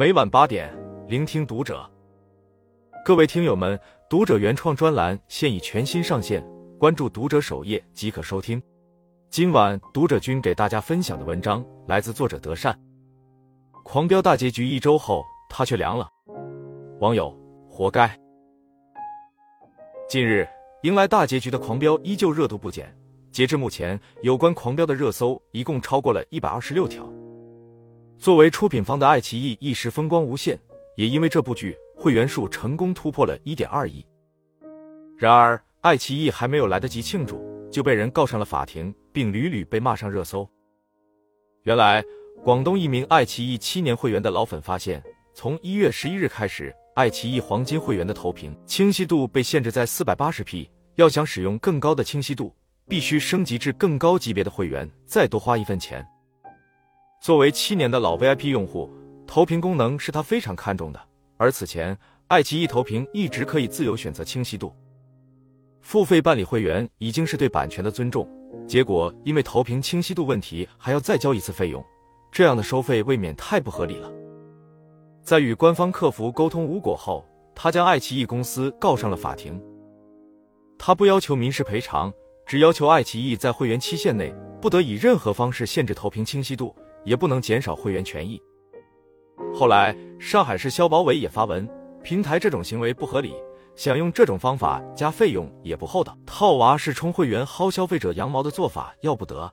每晚八点，聆听读者。各位听友们，读者原创专栏现已全新上线，关注读者首页即可收听。今晚读者君给大家分享的文章来自作者德善。狂飙大结局一周后，他却凉了。网友活该。近日迎来大结局的狂飙依旧热度不减，截至目前，有关狂飙的热搜一共超过了一百二十六条。作为出品方的爱奇艺一时风光无限，也因为这部剧会员数成功突破了一点二亿。然而，爱奇艺还没有来得及庆祝，就被人告上了法庭，并屡屡被骂上热搜。原来，广东一名爱奇艺七年会员的老粉发现，从一月十一日开始，爱奇艺黄金会员的投屏清晰度被限制在四百八十 P，要想使用更高的清晰度，必须升级至更高级别的会员，再多花一分钱。作为七年的老 VIP 用户，投屏功能是他非常看重的。而此前，爱奇艺投屏一直可以自由选择清晰度。付费办理会员已经是对版权的尊重，结果因为投屏清晰度问题还要再交一次费用，这样的收费未免太不合理了。在与官方客服沟通无果后，他将爱奇艺公司告上了法庭。他不要求民事赔偿，只要求爱奇艺在会员期限内不得以任何方式限制投屏清晰度。也不能减少会员权益。后来，上海市消保委也发文，平台这种行为不合理，想用这种方法加费用也不厚道，套娃是充会员薅消费者羊毛的做法，要不得。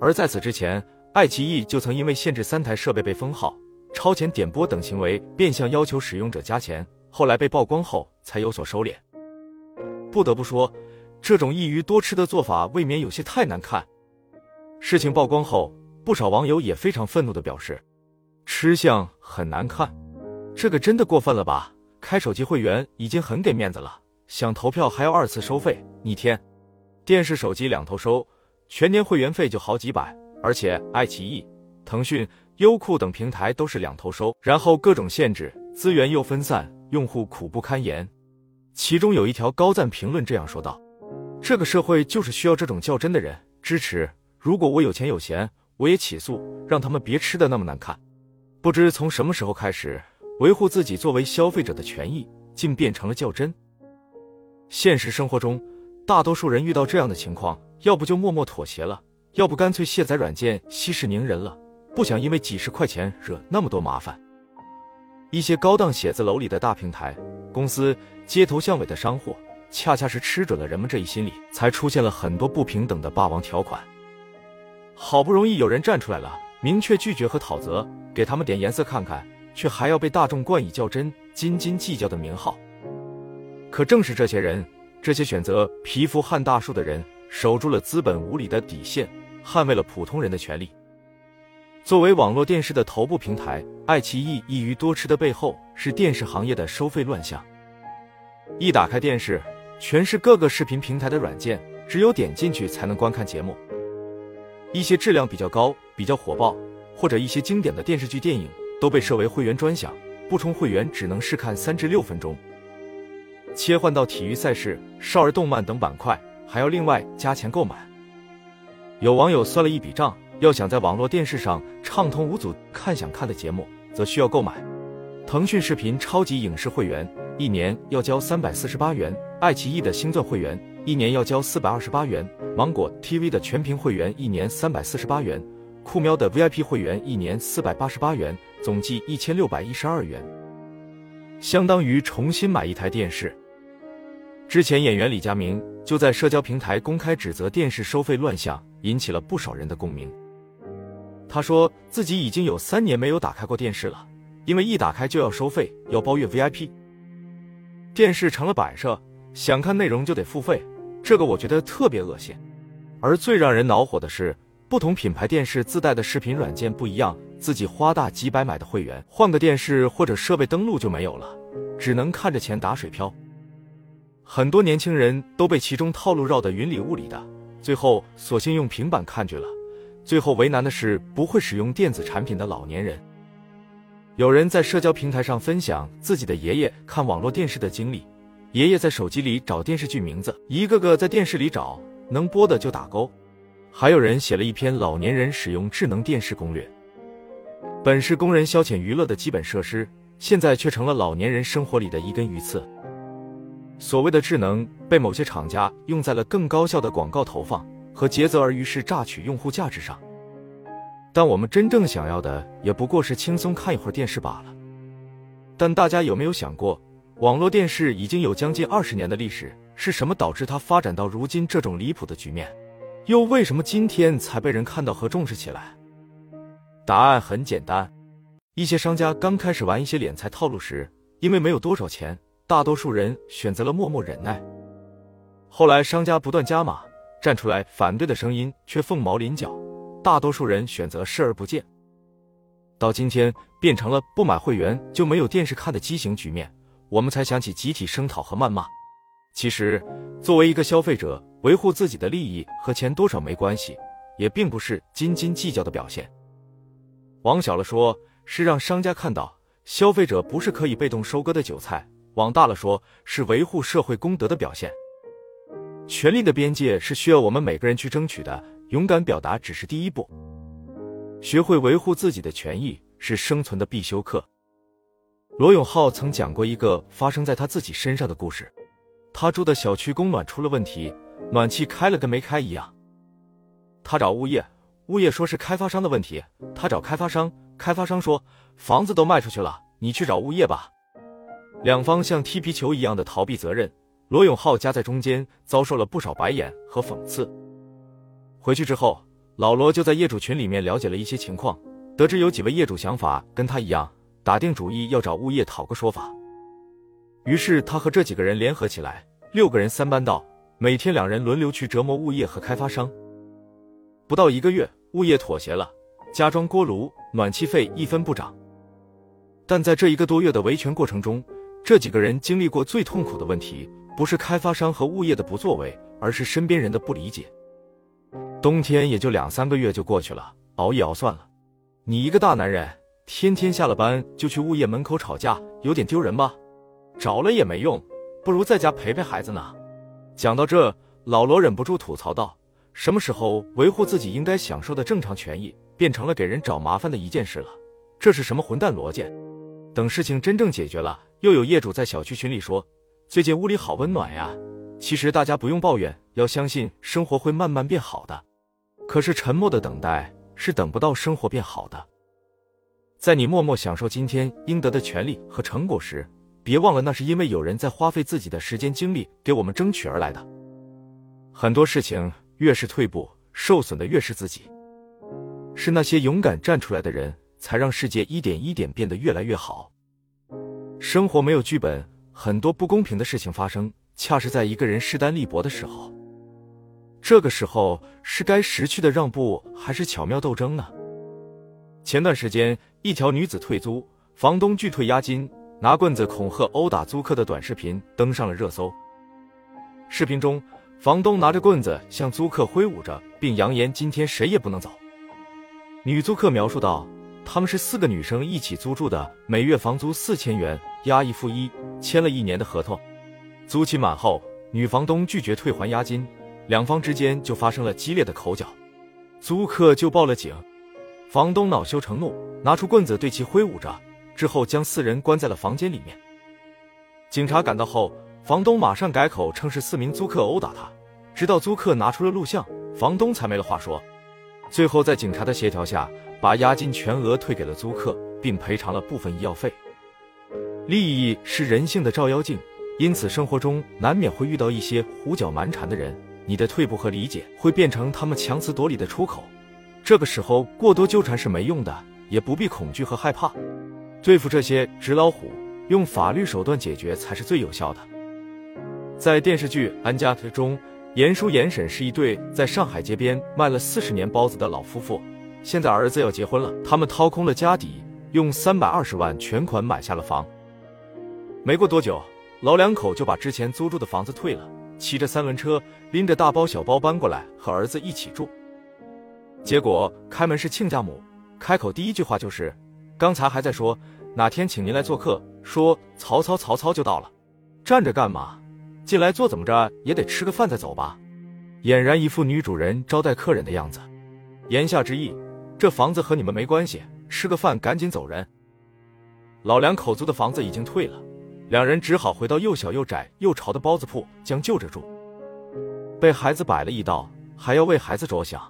而在此之前，爱奇艺就曾因为限制三台设备被封号、超前点播等行为，变相要求使用者加钱，后来被曝光后才有所收敛。不得不说，这种一鱼多吃的做法未免有些太难看。事情曝光后。不少网友也非常愤怒的表示，吃相很难看，这个真的过分了吧？开手机会员已经很给面子了，想投票还要二次收费，逆天！电视、手机两头收，全年会员费就好几百，而且爱奇艺、腾讯、优酷等平台都是两头收，然后各种限制，资源又分散，用户苦不堪言。其中有一条高赞评论这样说道：“这个社会就是需要这种较真的人，支持。如果我有钱有闲。”我也起诉，让他们别吃的那么难看。不知从什么时候开始，维护自己作为消费者的权益，竟变成了较真。现实生活中，大多数人遇到这样的情况，要不就默默妥协了，要不干脆卸载软件息事宁人了，不想因为几十块钱惹那么多麻烦。一些高档写字楼里的大平台公司，街头巷尾的商户，恰恰是吃准了人们这一心理，才出现了很多不平等的霸王条款。好不容易有人站出来了，明确拒绝和讨责，给他们点颜色看看，却还要被大众冠以较真、斤斤计较的名号。可正是这些人，这些选择蚍蜉撼大树的人，守住了资本无理的底线，捍卫了普通人的权利。作为网络电视的头部平台，爱奇艺一鱼多吃的背后，是电视行业的收费乱象。一打开电视，全是各个视频平台的软件，只有点进去才能观看节目。一些质量比较高、比较火爆，或者一些经典的电视剧、电影都被设为会员专享，不充会员只能试看三至六分钟。切换到体育赛事、少儿动漫等板块，还要另外加钱购买。有网友算了一笔账，要想在网络电视上畅通无阻看想看的节目，则需要购买腾讯视频超级影视会员，一年要交三百四十八元；爱奇艺的星钻会员。一年要交四百二十八元，芒果 TV 的全屏会员一年三百四十八元，酷喵的 VIP 会员一年四百八十八元，总计一千六百一十二元，相当于重新买一台电视。之前演员李佳明就在社交平台公开指责电视收费乱象，引起了不少人的共鸣。他说自己已经有三年没有打开过电视了，因为一打开就要收费，要包月 VIP，电视成了摆设，想看内容就得付费。这个我觉得特别恶心，而最让人恼火的是，不同品牌电视自带的视频软件不一样，自己花大几百买的会员，换个电视或者设备登录就没有了，只能看着钱打水漂。很多年轻人都被其中套路绕得云里雾里的，最后索性用平板看剧了。最后为难的是不会使用电子产品的老年人。有人在社交平台上分享自己的爷爷看网络电视的经历。爷爷在手机里找电视剧名字，一个个在电视里找，能播的就打勾。还有人写了一篇老年人使用智能电视攻略。本是工人消遣娱乐的基本设施，现在却成了老年人生活里的一根鱼刺。所谓的智能，被某些厂家用在了更高效的广告投放和竭泽而渔式榨取用户价值上。但我们真正想要的，也不过是轻松看一会儿电视罢了。但大家有没有想过，网络电视已经有将近二十年的历史，是什么导致它发展到如今这种离谱的局面？又为什么今天才被人看到和重视起来？答案很简单：一些商家刚开始玩一些敛财套路时，因为没有多少钱，大多数人选择了默默忍耐。后来商家不断加码，站出来反对的声音却凤毛麟角。大多数人选择视而不见，到今天变成了不买会员就没有电视看的畸形局面，我们才想起集体声讨和谩骂。其实，作为一个消费者，维护自己的利益和钱多少没关系，也并不是斤斤计较的表现。往小了说，是让商家看到消费者不是可以被动收割的韭菜；往大了说，是维护社会公德的表现。权力的边界是需要我们每个人去争取的。勇敢表达只是第一步，学会维护自己的权益是生存的必修课。罗永浩曾讲过一个发生在他自己身上的故事：他住的小区供暖出了问题，暖气开了跟没开一样。他找物业，物业说是开发商的问题；他找开发商，开发商说房子都卖出去了，你去找物业吧。两方像踢皮球一样的逃避责任，罗永浩夹在中间，遭受了不少白眼和讽刺。回去之后，老罗就在业主群里面了解了一些情况，得知有几位业主想法跟他一样，打定主意要找物业讨个说法。于是他和这几个人联合起来，六个人三班倒，每天两人轮流去折磨物业和开发商。不到一个月，物业妥协了，加装锅炉，暖气费一分不涨。但在这一个多月的维权过程中，这几个人经历过最痛苦的问题，不是开发商和物业的不作为，而是身边人的不理解。冬天也就两三个月就过去了，熬一熬算了。你一个大男人，天天下了班就去物业门口吵架，有点丢人吧？找了也没用，不如在家陪陪孩子呢。讲到这，老罗忍不住吐槽道：“什么时候维护自己应该享受的正常权益，变成了给人找麻烦的一件事了？这是什么混蛋逻辑？”等事情真正解决了，又有业主在小区群里说：“最近屋里好温暖呀。”其实大家不用抱怨，要相信生活会慢慢变好的。可是沉默的等待是等不到生活变好的。在你默默享受今天应得的权利和成果时，别忘了那是因为有人在花费自己的时间精力给我们争取而来的。很多事情越是退步，受损的越是自己。是那些勇敢站出来的人，才让世界一点一点变得越来越好。生活没有剧本，很多不公平的事情发生，恰是在一个人势单力薄的时候。这个时候是该识趣的让步，还是巧妙斗争呢？前段时间，一条女子退租，房东拒退押金，拿棍子恐吓殴打租客的短视频登上了热搜。视频中，房东拿着棍子向租客挥舞着，并扬言今天谁也不能走。女租客描述道：“他们是四个女生一起租住的，每月房租四千元，押一付一，签了一年的合同。租期满后，女房东拒绝退还押金。”两方之间就发生了激烈的口角，租客就报了警，房东恼羞成怒，拿出棍子对其挥舞着，之后将四人关在了房间里面。警察赶到后，房东马上改口称是四名租客殴打他，直到租客拿出了录像，房东才没了话说。最后在警察的协调下，把押金全额退给了租客，并赔偿了部分医药费。利益是人性的照妖镜，因此生活中难免会遇到一些胡搅蛮缠的人。你的退步和理解会变成他们强词夺理的出口，这个时候过多纠缠是没用的，也不必恐惧和害怕。对付这些纸老虎，用法律手段解决才是最有效的。在电视剧《安家》中，严叔严婶是一对在上海街边卖了四十年包子的老夫妇，现在儿子要结婚了，他们掏空了家底，用三百二十万全款买下了房。没过多久，老两口就把之前租住的房子退了。骑着三轮车，拎着大包小包搬过来和儿子一起住。结果开门是亲家母，开口第一句话就是：“刚才还在说哪天请您来做客，说曹操曹操就到了，站着干嘛？进来坐怎么着也得吃个饭再走吧。”俨然一副女主人招待客人的样子。言下之意，这房子和你们没关系，吃个饭，赶紧走人。老两口租的房子已经退了，两人只好回到又小又窄又潮的包子铺将就着住。被孩子摆了一道，还要为孩子着想。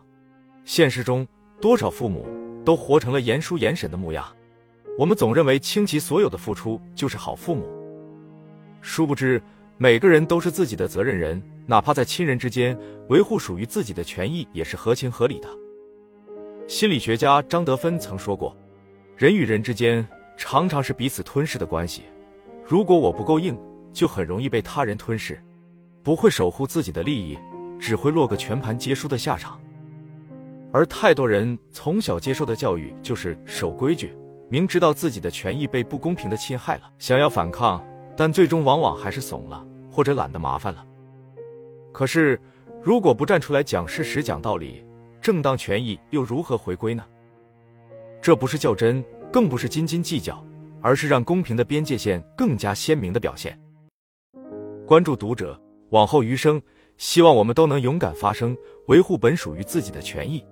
现实中，多少父母都活成了严叔严婶的模样。我们总认为倾其所有的付出就是好父母，殊不知每个人都是自己的责任人，哪怕在亲人之间维护属于自己的权益也是合情合理的。心理学家张德芬曾说过：“人与人之间常常是彼此吞噬的关系，如果我不够硬，就很容易被他人吞噬。”不会守护自己的利益，只会落个全盘皆输的下场。而太多人从小接受的教育就是守规矩，明知道自己的权益被不公平的侵害了，想要反抗，但最终往往还是怂了，或者懒得麻烦了。可是，如果不站出来讲事实、讲道理，正当权益又如何回归呢？这不是较真，更不是斤斤计较，而是让公平的边界线更加鲜明的表现。关注读者。往后余生，希望我们都能勇敢发声，维护本属于自己的权益。